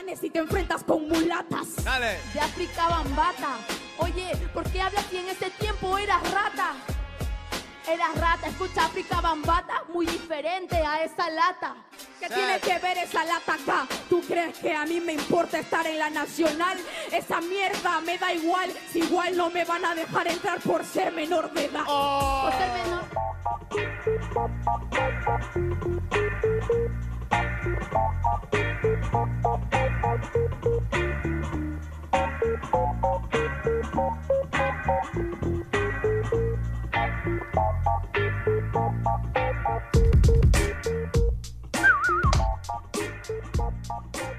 ganes y te enfrentas con mulatas. Dale. De África Bambata. Oye, ¿por qué hablas si en ese tiempo eras rata? Eras rata, escucha África Bambata, muy diferente a esa lata. ¿Qué tiene que ver esa lata acá? ¿Tú crees que a mí me importa estar en la nacional? Esa mierda me da igual, si igual no me van a dejar entrar por ser menor de edad. Por ser menor. ¿Qué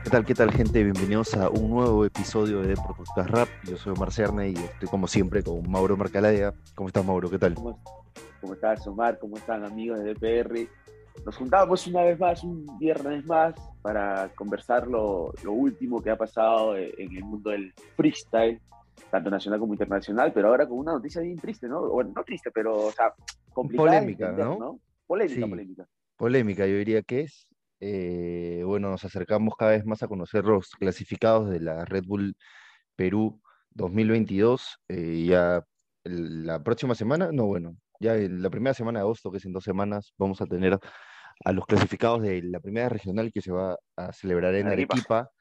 tal, qué tal, gente? Bienvenidos a un nuevo episodio de Podcast Rap. Yo soy Omar Cerne y estoy como siempre con Mauro Marcaladea. ¿Cómo estás, Mauro? ¿Qué tal? ¿Cómo, estás, Omar? ¿Cómo están, amigos de DPR? Nos juntamos una vez más, un viernes más, para conversar lo, lo último que ha pasado en el mundo del freestyle, tanto nacional como internacional, pero ahora con una noticia bien triste, ¿no? Bueno, no triste, pero, o sea, complicada. Polémica, entender, ¿no? Polémica, Sí. polémica. Polémica, yo diría que es. Eh, bueno, nos acercamos cada vez más a conocer los clasificados de la Red Bull Perú 2022. eh, ya el- la próxima semana, no, bueno, ya en la primera semana de agosto, que es en dos semanas, vamos a tener a los clasificados de la primera regional que se va a celebrar en Arequipa. Arequipa,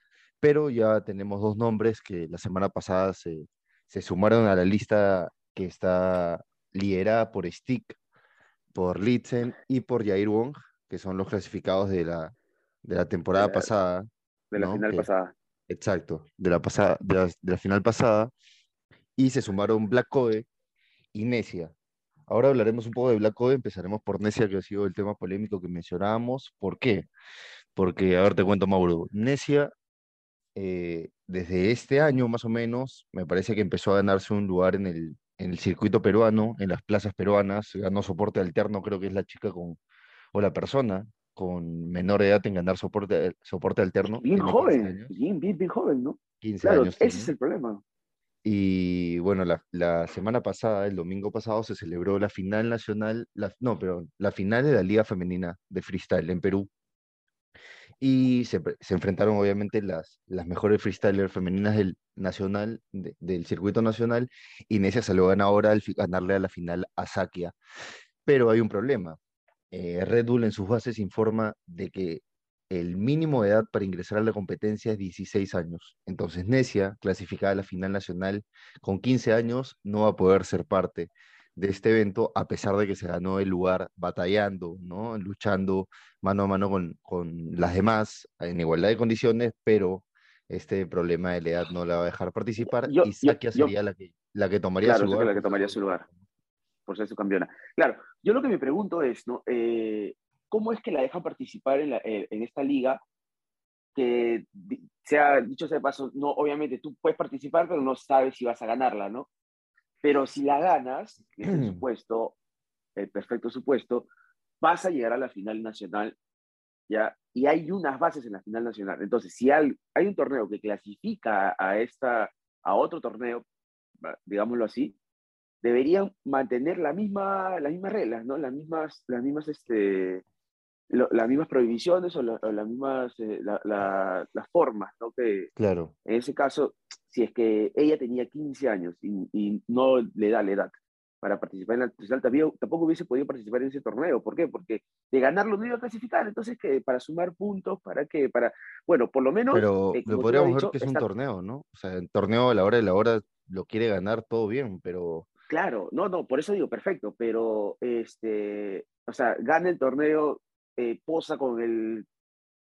pero ya tenemos dos nombres que la semana pasada se, se sumaron a la lista que está liderada por Stick, por Litzen y por Jair Wong, que son los clasificados de la, de la temporada la- pasada. De la ¿no? final Que- pasada. Exacto, de la, pasada, de la, de la final pasada. Y se sumaron Black Code y Necia. Ahora hablaremos un poco de Black Code, empezaremos por Necia, que ha sido el tema polémico que mencionábamos. ¿Por qué? Porque, a ver, te cuento, Mauro. Necia, eh, desde este año más o menos, me parece que empezó a ganarse un lugar en el, en el circuito peruano, en las plazas peruanas, ganó soporte alterno, creo que es la chica con, o la persona con menor edad en ganar soporte, soporte alterno. Bien tiene 15 joven, bien, bien, bien joven, ¿no? 15 Claro, años ese es el problema. Y bueno, la, la semana pasada, el domingo pasado, se celebró la final nacional, la, no, pero la final de la Liga Femenina de Freestyle en Perú. Y se, se enfrentaron obviamente las, las mejores freestylers femeninas del nacional, de- del circuito nacional, y Necia salió ganadora al fi- ganarle a la final a Sakia. Pero hay un problema. Eh, Red Bull en sus bases informa de que el mínimo de edad para ingresar a la competencia es 16 años. Entonces, Necia, clasificada a la final nacional con 15 años, no va a poder ser parte de este evento, a pesar de que se ganó el lugar batallando, ¿no? Luchando mano a mano con, con las demás en igualdad de condiciones, pero este problema de la edad no la va a dejar participar Yo- y Sakia yo- sería la que, la que tomaría Claro, su lugar. la que tomaría su lugar. por ser su campeona. Claro, yo lo que me pregunto es, ¿no? Eh, ¿Cómo es que la dejan participar en, la- eh, en esta liga? Que sea dicho sea de paso, no, obviamente tú puedes participar, pero no sabes si vas a ganarla, ¿no? Pero si la ganas, que es el supuesto, el perfecto supuesto, vas a llegar a la final nacional, ¿ya? Y hay unas bases en la final nacional. Entonces, si hay, hay un torneo que clasifica a, esta, a otro torneo, digámoslo así, deberían mantener la misma, las mismas reglas, ¿no? Las mismas, las mismas, este, lo- las mismas prohibiciones o, la- o las mismas, eh, la- la- las formas, ¿no? Que Claro, en ese caso, si es que ella tenía 15 años y, y no le da la edad para participar en la nacional, tampoco hubiese podido participar en ese torneo. ¿Por qué? Porque de ganarlo no iba a clasificar. Entonces, que para sumar puntos, ¿para qué? Para, bueno, por lo menos... pero eh, lo podríamos ver que es un torneo, ¿no? O sea, el torneo a la hora de la hora lo quiere ganar todo bien, pero Claro, no, no, por eso digo perfecto, pero este, o sea, gana el torneo, eh, posa con el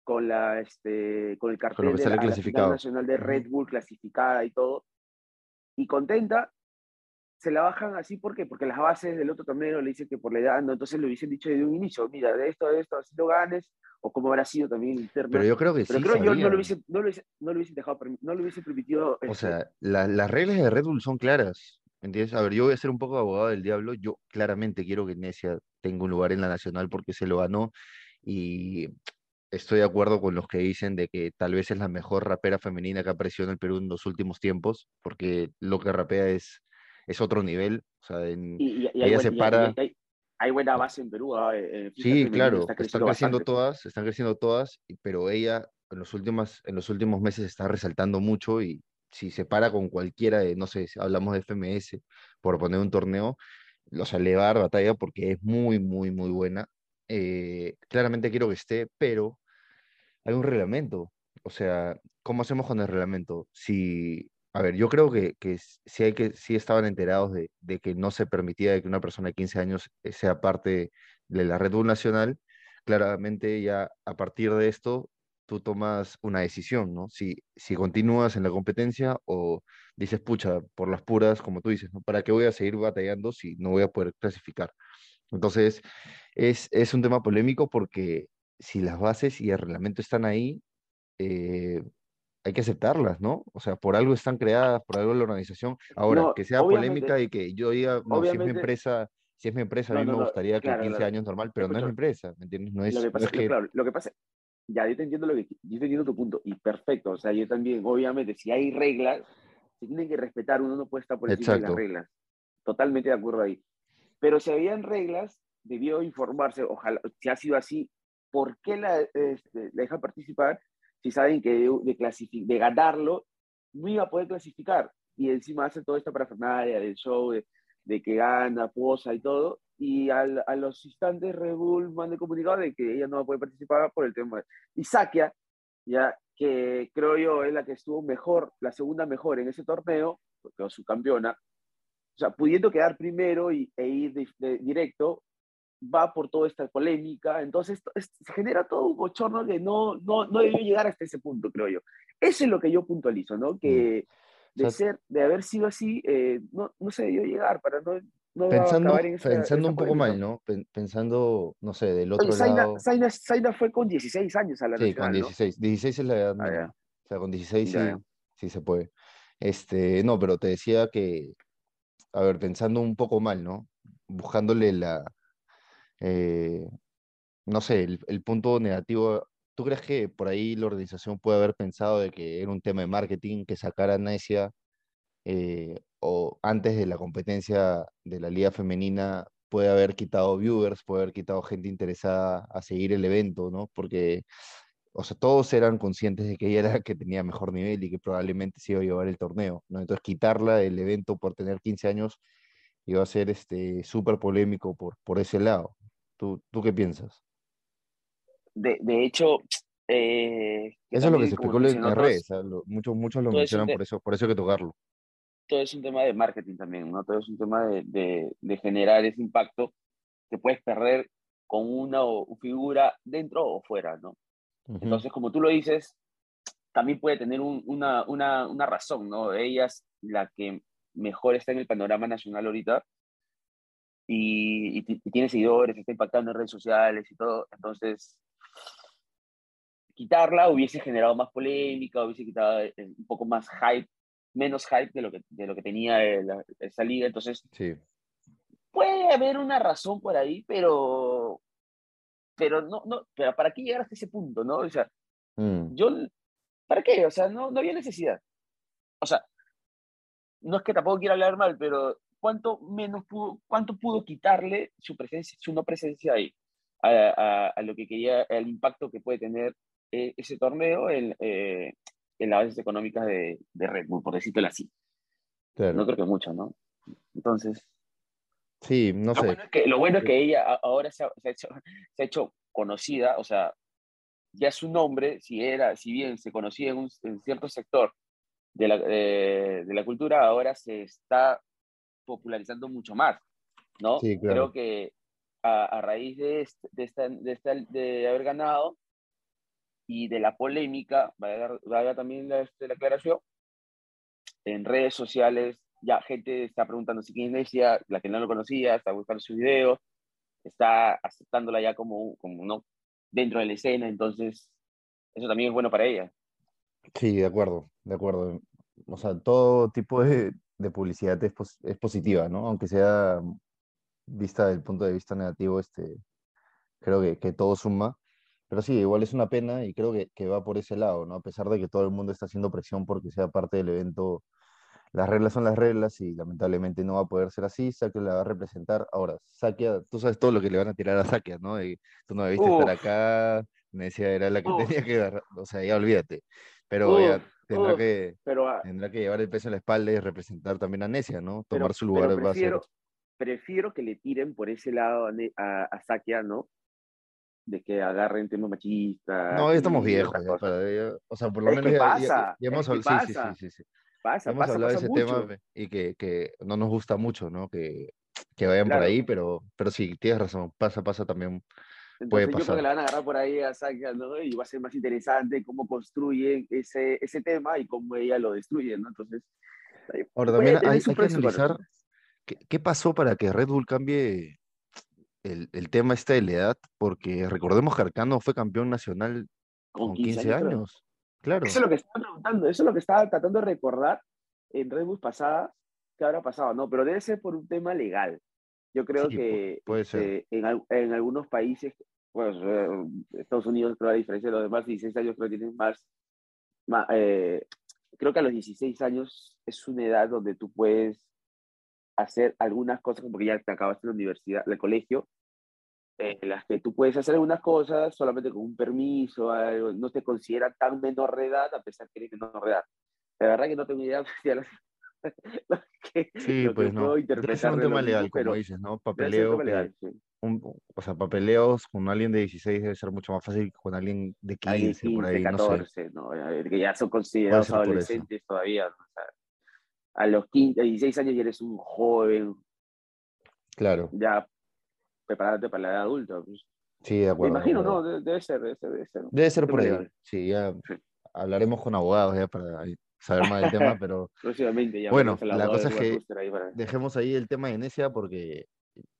con la este con el cartel que de la, la nacional de. Red Bull clasificada y todo, y contenta, se la bajan así, ¿por qué? Porque las bases del otro torneo le dicen que por la edad, no, entonces le hubiesen dicho desde un inicio, mira, de esto, de esto, así lo ganes, o como habrá sido también interno. pero yo creo que Pero sí creo yo no lo hubiese, no lo hubiese, no lo hubiesen dejado, no lo hubiesen permitido. O este, sea, la- las reglas de Red Bull son claras, ¿entiendes? A ver, yo voy a ser un poco abogado del diablo. Yo claramente quiero que Necia tenga un lugar en la Nacional porque se lo ganó y estoy de acuerdo con los que dicen de que tal vez es la mejor rapera femenina que ha aparecido en el Perú en los últimos tiempos, porque lo que rapea es, es otro nivel. O sea, en- Y, y- y Ella se para- hay- hay buena base en Perú. eh, Sí, claro, está están creciendo creciendo bastante. todas, están creciendo todas, pero ella en los últimos, en los últimos meses está resaltando mucho y si se para con cualquiera de, no sé, si hablamos de FMS, por poner un torneo, los sea, le batalla porque es muy, muy, muy buena. Eh, claramente quiero que esté, pero hay un reglamento. O sea, ¿cómo hacemos con el reglamento? Si, a ver, yo creo que, que sí, hay que, sí estaban enterados de, de que no se permitía que una persona de 15 años eh, sea parte de la Red Bull Nacional. Claramente ya a partir de esto tú tomas una decisión, ¿no? Si, si continúas en la competencia o dices, pucha, por las puras, como tú dices, ¿no? ¿Para qué voy a seguir batallando si no voy a poder clasificar? Entonces, es, es un tema polémico porque si las bases y el reglamento están ahí, eh, hay que aceptarlas, ¿no? O sea, por algo están creadas, por algo la organización. Ahora, que sea polémica y que yo diga, no, si es mi empresa, si es mi empresa, a mí me gustaría que 15 años normal, pero no es mi empresa, ¿me entiendes? No es, lo que pasa, es que... Claro, lo que pasa, ya, yo te entiendo lo que, yo te entiendo tu punto, y perfecto, o sea, yo también, obviamente, si hay reglas, se tienen que respetar, uno no puede estar por encima de las reglas. Totalmente de acuerdo ahí. Pero si habían reglas, debió informarse, ojalá, si ha sido así, ¿por qué la, este, dejan participar si saben que de, de ganarlo no iba a poder clasificar? Y encima hace toda esta parafernalia del show, de, de que gana, posa y todo, y al, a los instantes Red Bull manda comunicado de que ella no va a poder participar por el tema. Y Sakia, ya que creo yo es la que estuvo mejor, la segunda mejor en ese torneo, porque es su campeona, o sea, pudiendo quedar primero y, e ir de, directo, va por toda esta polémica, entonces se genera todo un bochorno que no, no, no debió llegar hasta ese punto, creo yo. Eso es lo que yo puntualizo, ¿no? Que mm. de, ser, de haber sido así, eh, no, no se debió llegar para no, pensando, pensando un poco mal, ¿no? Pensando, no sé, del otro lado. Zaina, fue con 16 años a la Sí, con 16. 16 es la edad. Ah, o sea, con 16 sí, sí, se puede. Este, no, pero te decía que, a ver, pensando un poco mal, ¿no? Buscándole la, eh, no sé, el, punto negativo. ¿Tú crees que por ahí la organización puede haber pensado de que era un tema de marketing, que sacara a Necia eh, o antes de la competencia de la liga femenina puede haber quitado viewers, puede haber quitado gente interesada a seguir el evento, ¿no? Porque, o sea, todos eran conscientes de que ella era la que tenía mejor nivel y que probablemente se iba a llevar el torneo, ¿no? Entonces, quitarla del evento por tener 15 años iba a ser este súper polémico por, por ese lado. ¿Tú, ¿Tú qué piensas? De, de hecho, eh, eso es lo que se especuló en las redes, muchos, muchos lo mencionan por eso, por eso hay que tocarlo todo es un tema de marketing también, ¿no? Todo es un tema de, de, generar ese impacto que puedes perder con una figura dentro o fuera, ¿no? Entonces, como tú lo dices, también puede tener una, una, una, razón, ¿no? Ella es la que mejor está en el panorama nacional ahorita y, y, tiene seguidores, está impactando en redes sociales y todo. Entonces, quitarla hubiese generado más polémica, hubiese quitado eh, un poco más hype menos hype de lo que, de lo que tenía esa liga. Entonces, sí. puede haber una razón por ahí, pero, pero no, no, pero ¿para qué llegar hasta ese punto, no? O sea, mm. yo, ¿para qué? O sea, no, no había necesidad. O sea, no es que tampoco quiera hablar mal, pero ¿cuánto menos pudo, cuánto pudo quitarle su presencia, su no presencia ahí? A, a, lo que quería, el impacto que puede tener eh, ese torneo en, eh, en las bases económicas de, de Red Bull, por decirlo así. No creo que mucho, ¿no? Entonces. Sí, no lo sé. Bueno es que, lo bueno es que ella ahora se ha, se, ha hecho, se ha, hecho, conocida, o sea, ya su nombre, si, era, si bien se conocía en, un, en cierto sector de la, de, de la, cultura, ahora se está popularizando mucho más, ¿no? Sí, claro. Creo que a, a raíz de, este, de, esta, de, esta, de haber ganado, y de la polémica, vaya, también la, este, la aclaración, en redes sociales ya gente está preguntando si quién decía, la que no lo conocía, está buscando sus videos, está aceptándola ya como, como no dentro de la escena, entonces eso también es bueno para ella. Sí, de acuerdo, de acuerdo. O sea, todo tipo de, de publicidad es, es, positiva, ¿no? Aunque sea vista del punto de vista negativo, este, creo que, que todo suma. Pero sí, igual es una pena y creo que, que, va por ese lado, ¿no? A pesar de que todo el mundo está haciendo presión porque sea parte del evento las reglas son las reglas y lamentablemente no va a poder ser así. Sakia la va a representar. Ahora, Sakia, tú sabes todo lo que le van a tirar a Sakia, ¿no? Y tú no debiste estar Uf. acá, Necia era la que Uf. tenía que agarrar, o sea, ya olvídate. Pero ya Uf, tendrá uf. que, Pero, ah, tendrá que llevar el peso en la espalda y representar también a Necia, ¿no? pero, Tomar su pero lugar va a ser. prefiero, prefiero que le tiren por ese lado a, a, a Sakia, ¿no? De que agarren temas machistas. No, ya estamos viejos, ya, para- ya- o sea, por lo Es menos que ya, ya- pasa, ya hemos hablado, sí, sí, sí, sí. Pasa, Hemos pasa, hablado de pasa ese mucho. tema y que, que no nos gusta mucho, ¿no? Que, que vayan por Claro. ahí, pero, pero sí, tienes razón, pasa, pasa también. Puede Entonces yo creo pasar. que le van a agarrar por ahí a Sakia, ¿no? Y va a ser más interesante cómo construyen ese, ese tema y cómo ella lo destruye, ¿no? Entonces, Ahora puede también hay, hay que analizar qué, qué pasó para que Red Bull cambie el, el tema este de la edad, porque recordemos que Arcano fue campeón nacional Con con 15 15 años, creo. años. Claro. Eso es lo que estaba preguntando, eso es lo que estaba tratando de recordar en Red Bull pasada, qué habrá pasado, no, pero debe ser por un tema legal. Yo creo Sí, que puede ser. este, en, al- en algunos países, pues eh, Estados Unidos, creo a diferencia de los demás, 16 años creo que tienen más, ma- eh, creo que a los 16 años es una edad donde tú puedes hacer algunas cosas, porque ya te acabaste la universidad, el colegio, en las que tú puedes hacer algunas cosas solamente con un permiso, algo, no te considera tan menor de edad a pesar que eres menor de edad. La verdad que no tengo idea de lo lo que, Sí, lo que pues no. puedo Debe ser interpretar un tema mismo, legal, como pero dices, ¿no? Papeleo, que- legal, sí. un- o sea, papeleos con alguien de 16 debe ser mucho más fácil que con alguien de Alguien 15, por 15, ahí, no sé. 14, ¿no? Eh, que ya son considerados adolescentes todavía. ¿no? O sea, a los 15, 16 años ya eres un joven, Claro, ya preparándote para la edad adulta. pues. sí, de Me acuerdo. de imagino, acuerdo. ¿no? De- Debe ser, debe ser, debe ser. Debe ser por ahí. Sí, ya Sí. hablaremos con abogados ya para saber más del tema, pero Próximamente ya. Bueno, la cosa es que- ahí para- dejemos ahí el tema de Necia porque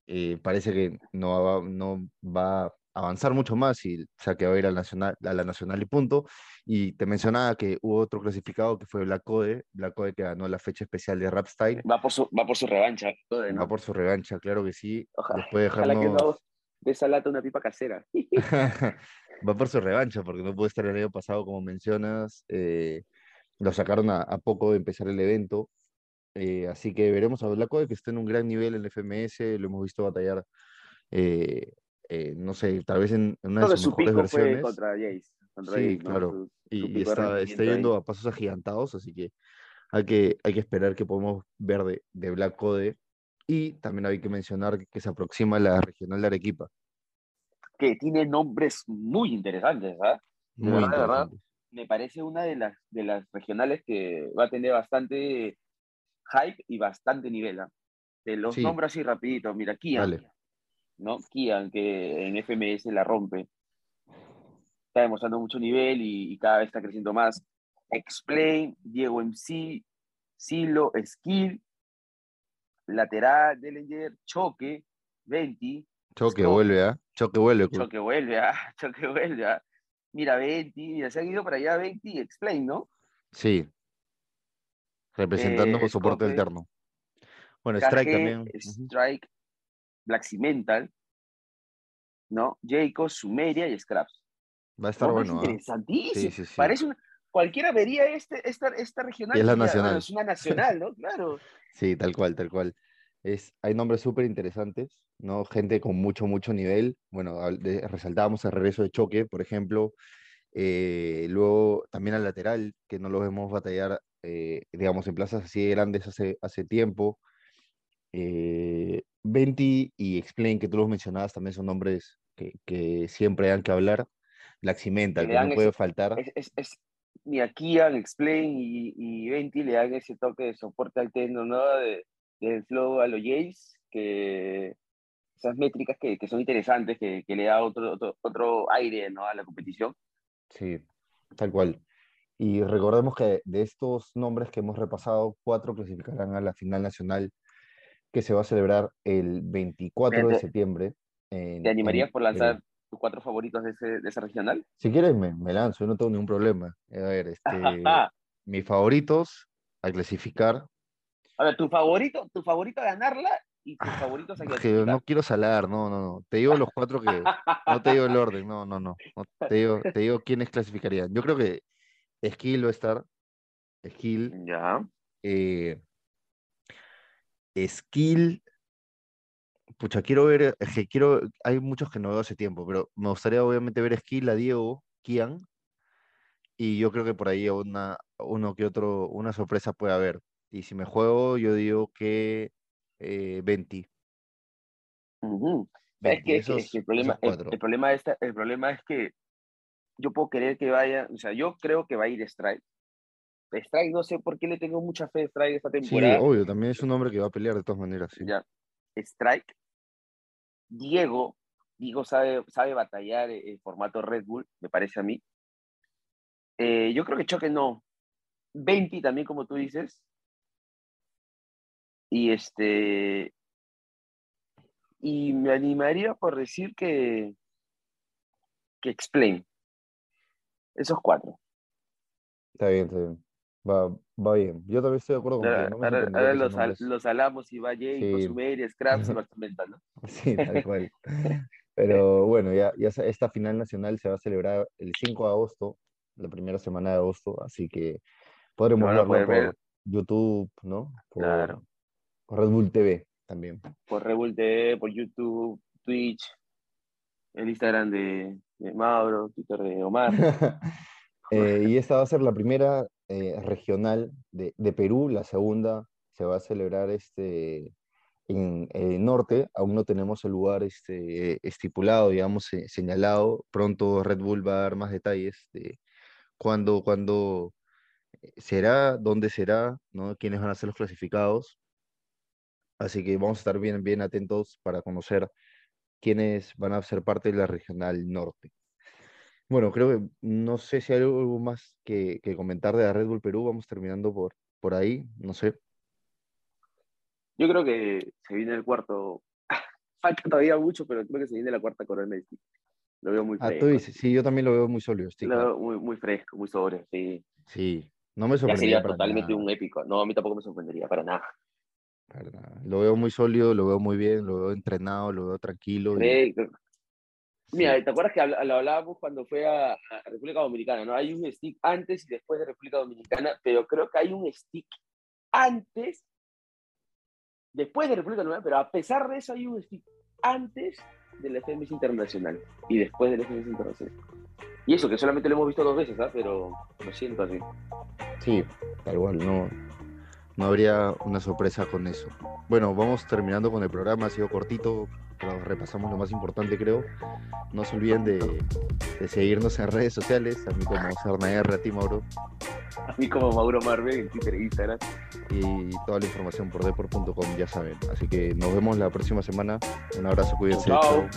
eh, parece que no va, no va avanzar mucho más y o sea, que va a ir al nacional, a la nacional y punto. Y te mencionaba que hubo otro clasificado que fue Black Code, Black Code que ganó la fecha especial de Rap Style. Va por su, va por su revancha. ¿no? Va por su revancha, claro que sí. Ojalá- Después Ojalá que dejarnos... no de esa lata una pipa casera. va por su revancha, porque no pudo estar el año pasado, como mencionas. eh, lo sacaron a, a poco de empezar el evento. eh, así que veremos a Black Code, que está en un gran nivel en el FMS. Lo hemos visto batallar, eh, eh, no sé, tal vez en, en una Creo de sus su mejores versiones. fue contra Jace. Contra Sí, Jace, ¿no? claro. Su- su y, y pico de está, está rendimiento ahí. yendo a pasos agigantados, así que hay que, hay que esperar que podamos ver de, de Black Code. Y también hay que mencionar que se aproxima la regional de Arequipa. Que tiene nombres muy interesantes, ¿ah? De Muy verdad, de verdad. Me parece una de las, de las regionales que va a tener bastante hype y bastante nivel. ¿ah? Te los Sí. nombro así rapidito. Mira, Kian. Dale. ¿No? Kian, que en FMS la rompe. Está demostrando mucho nivel y, y cada vez está creciendo más. Explain, Diego MC, Silo, Skill, Lateral, Dellinger, Choque, Venti, Choque Scott, vuelve, ¿ah? Choque vuelve. cu- Choque vuelve, ah, Choque vuelve, ah. Mira, Venti, mira, se han ido para allá Venti y Explain, ¿no? Sí. Representando Eh, con soporte Escope, alterno. Bueno, Strike también. Strike, Black Cimental, ¿no? Jacob, Sumeria y Scraps. Va a estar bueno, ¿ah? interesantísimo. Sí, sí, sí. Parece una, cualquiera vería este, esta, esta regional. Y es la nacional. "Bueno, es una nacional, ¿no? Claro. Sí, tal cual, tal cual. Es, hay nombres súper interesantes, ¿no? Gente con mucho, mucho nivel. Bueno, de- resaltábamos el regreso de Choque, por ejemplo. Eh, luego también al lateral, que no lo vemos batallar, eh, digamos, en plazas así de grandes hace, hace tiempo. Eh, Venti y Explain, que tú los mencionabas, también son nombres que, que siempre dan que hablar. Le que no puede faltar. Es, es, es, mira, Kian, Explain y, y Venti le dan ese toque de soporte alterno, ¿no? De, del flow a los Jays, que esas métricas que, que son interesantes, que, que le da otro, otro, otro aire, ¿no? A la competición. Sí, tal cual. Y recordemos que de estos nombres que hemos repasado, cuatro clasificarán a la final nacional que se va a celebrar el 24 de septiembre. en- ¿Te animarías en por lanzar tus cuatro favoritos de, ese, de regional? Si quieres, me, me lanzo, no tengo ningún problema. A ver, este, a mis favoritos a clasificar, ver, tu favorito, tu favorito a ganarla y tus favoritos a clasificar. no quiero salar, no, no, no. Te digo los cuatro que, no te digo el orden, no, no, no. no, te digo, te digo quiénes clasificarían. Yo creo que Skill va a estar, Skill, Ya. Eh, skill. Pucha, quiero ver, es que quiero, hay muchos que no veo hace tiempo, pero me gustaría obviamente ver skill a Diego, Kian, y yo creo que por ahí una, uno que otro, una sorpresa puede haber. Y si me juego, yo digo que eh, 20. Ujú. Es que, es que- es que el, problema, el, el problema esta- el problema es que yo puedo querer que vaya, o sea, yo creo que va a ir Strike. Strike, no sé por qué le tengo mucha fe a Strike esta Sí, temporada. obvio, también es un hombre que va a pelear de todas maneras, sí. Ya. Strike. Diego, Diego sabe, sabe batallar en en formato Red Bull, me parece a mí. Eh, yo creo que Choque no. 20 también, como tú dices. Y este. Y me animaría por decir que. Que Explain. Esos cuatro. Está bien, está bien. Va, va bien. Yo también estoy de acuerdo. Ahora, no me ahora- los, al- los alamos y va Jay, Sí. Cozumel, Scraps y Mental, ¿no? Sí, tal cual. Pero bueno, ya, ya esta final nacional se va a celebrar el 5 de agosto, la primera semana de agosto, así que podremos verlo por ver. YouTube, ¿no? Por, Claro. por Red Bull TV también. por Rebull TV, por YouTube, Twitch, el Instagram de, de Mauro, Twitter de Omar. Eh, y esta va a ser la primera eh, regional de, de Perú, la segunda se va a celebrar este, en el norte, aún no tenemos el lugar este, estipulado, digamos, se- señalado. Pronto Red Bull va a dar más detalles de cuándo, cuándo será, dónde será, ¿no? quiénes van a ser los clasificados. Así que vamos a estar bien, bien atentos para conocer quiénes van a ser parte de la regional norte. Bueno, creo que no sé si hay algo más que, que comentar de la Red Bull Perú. Vamos terminando por, por ahí, no sé. Yo creo que se viene el cuarto. Falta todavía mucho, pero creo que se viene la cuarta corona de Stick. Lo veo muy Ah, fresco. tú dices, sí, yo también lo veo muy sólido, sí, Lo veo muy, muy fresco, muy sobre, sí. Sí, no me Ya sorprendería sería para totalmente nada, un épico. No, a mí tampoco me sorprendería para nada. para nada. Lo veo muy sólido, lo veo muy bien, lo veo entrenado, lo veo tranquilo. y- sí, Mira, ¿te acuerdas que lo hablábamos cuando fue a, a República Dominicana? ¿no? Hay un stick antes y después de República Dominicana, pero creo que hay un stick antes, después de República Dominicana, pero a pesar de eso hay un stick antes de la FMS Internacional y después de la FMS Internacional. Y eso, que solamente lo hemos visto dos veces, ¿ah? pero lo siento así. sí, tal cual, no, no habría una sorpresa con eso. Bueno, vamos terminando con el programa, ha sido cortito, pero repasamos lo más importante, creo. No se olviden de, de seguirnos en redes sociales, a mí como Sarnaer, a ti, Mauro. A mí como Mauro Marvel en Twitter e Instagram. y toda la información por deport.com, ya saben. Así que nos vemos la próxima semana. Un abrazo, cuídense. Chao.